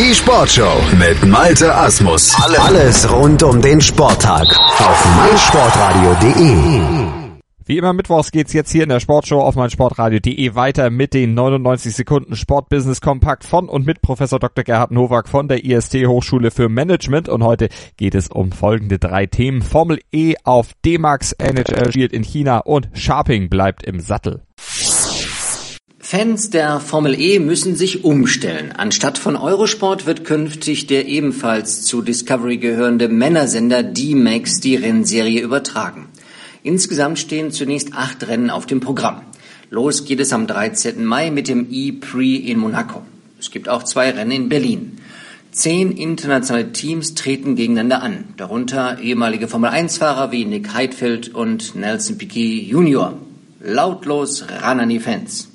Die Sportshow mit Malte Asmus. Alles rund um den Sporttag auf meinsportradio.de. Wie immer mittwochs geht's jetzt hier in der Sportshow auf meinsportradio.de weiter mit den 99 Sekunden Sportbusiness Kompakt von und mit Professor Dr. Gerhard Nowak von der IST Hochschule für Management und heute geht es um folgende drei Themen. Formel E auf D-Max, NHL spielt in China und Sharping bleibt im Sattel. Fans der Formel E müssen sich umstellen. Anstatt von Eurosport wird künftig der ebenfalls zu Discovery gehörende Männersender D-Max die Rennserie übertragen. Insgesamt stehen zunächst acht Rennen auf dem Programm. Los geht es am 13. Mai mit dem E-Prix in Monaco. Es gibt auch zwei Rennen in Berlin. Zehn internationale Teams treten gegeneinander an, darunter ehemalige Formel-1-Fahrer wie Nick Heidfeld und Nelson Piquet Jr. Lautlos ran an die Fans.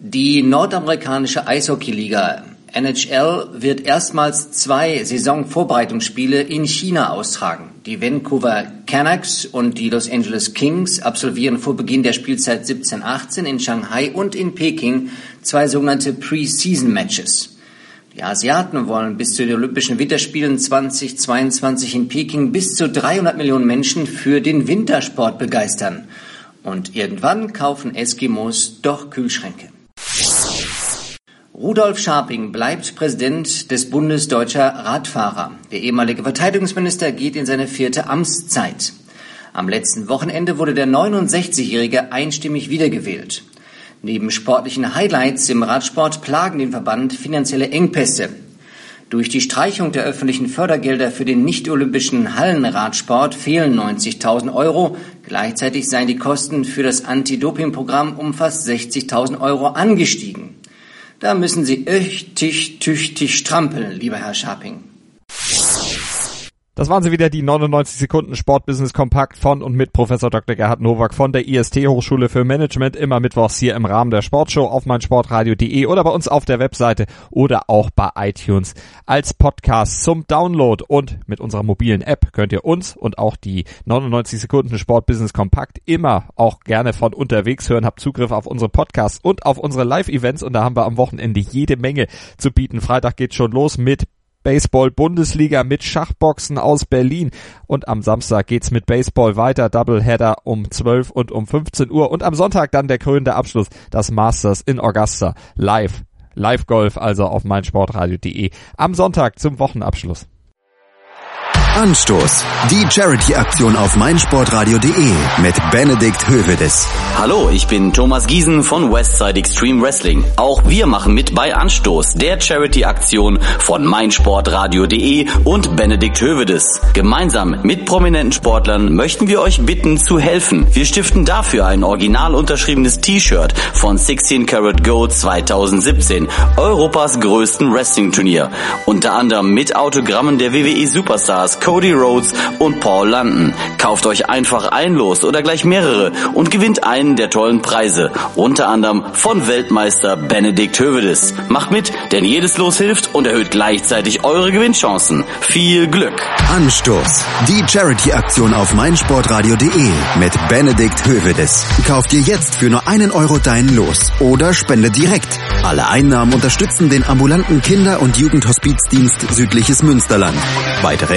Die nordamerikanische Eishockeyliga NHL wird erstmals zwei Saisonvorbereitungsspiele in China austragen. Die Vancouver Canucks und die Los Angeles Kings absolvieren vor Beginn der Spielzeit 17-18 in Shanghai und in Peking zwei sogenannte Pre-Season Matches. Die Asiaten wollen bis zu den Olympischen Winterspielen 2022 in Peking bis zu 300 Millionen Menschen für den Wintersport begeistern. Und irgendwann kaufen Eskimos doch Kühlschränke. Rudolf Scharping bleibt Präsident des Bundes Deutscher Radfahrer. Der ehemalige Verteidigungsminister geht in seine vierte Amtszeit. Am letzten Wochenende wurde der 69-Jährige einstimmig wiedergewählt. Neben sportlichen Highlights im Radsport plagen den Verband finanzielle Engpässe. Durch die Streichung der öffentlichen Fördergelder für den nicht-olympischen Hallenradsport fehlen 90.000 Euro. Gleichzeitig seien die Kosten für das Anti-Doping-Programm um fast 60.000 Euro angestiegen. Da müssen Sie öchtig, tüchtig strampeln, lieber Herr Scharping. Das waren sie wieder, die 99 Sekunden Sportbusiness Kompakt von und mit Professor Dr. Gerhard Nowak von der IST Hochschule für Management. Immer mittwochs hier im Rahmen der Sportshow auf meinsportradio.de oder bei uns auf der Webseite oder auch bei iTunes als Podcast zum Download. Und mit unserer mobilen App könnt ihr uns und auch die 99 Sekunden Sportbusiness Kompakt immer auch gerne von unterwegs hören. Habt Zugriff auf unsere Podcasts und auf unsere Live-Events und da haben wir am Wochenende jede Menge zu bieten. Freitag geht's schon los mit Baseball-Bundesliga mit Schachboxen aus Berlin. Und am Samstag geht's mit Baseball weiter. Doubleheader um 12 und um 15 Uhr. Und am Sonntag dann der krönende Abschluss, das Masters in Augusta. Live. Live Golf, also auf meinsportradio.de. Am Sonntag zum Wochenabschluss. Anstoß. Die Charity-Aktion auf meinsportradio.de mit Benedikt Hövedes. Hallo, ich bin Thomas Giesen von Westside Extreme Wrestling. Auch wir machen mit bei Anstoß, der Charity-Aktion von meinsportradio.de und Benedikt Hövedes. Gemeinsam mit prominenten Sportlern möchten wir euch bitten zu helfen. Wir stiften dafür ein original unterschriebenes T-Shirt von 16 Karat Gold 2017, Europas größten Wrestling-Turnier. Unter anderem mit Autogrammen der WWE Superstars Cody Rhodes und Paul London. Kauft euch einfach ein Los oder gleich mehrere und gewinnt einen der tollen Preise. Unter anderem von Weltmeister Benedikt Hövedes. Macht mit, denn jedes Los hilft und erhöht gleichzeitig eure Gewinnchancen. Viel Glück! Anstoß. Die Charity-Aktion auf meinsportradio.de mit Benedikt Hövedes. Kauft dir jetzt für nur einen Euro dein Los oder spende direkt. Alle Einnahmen unterstützen den ambulanten Kinder- und Jugendhospizdienst Südliches Münsterland. Weitere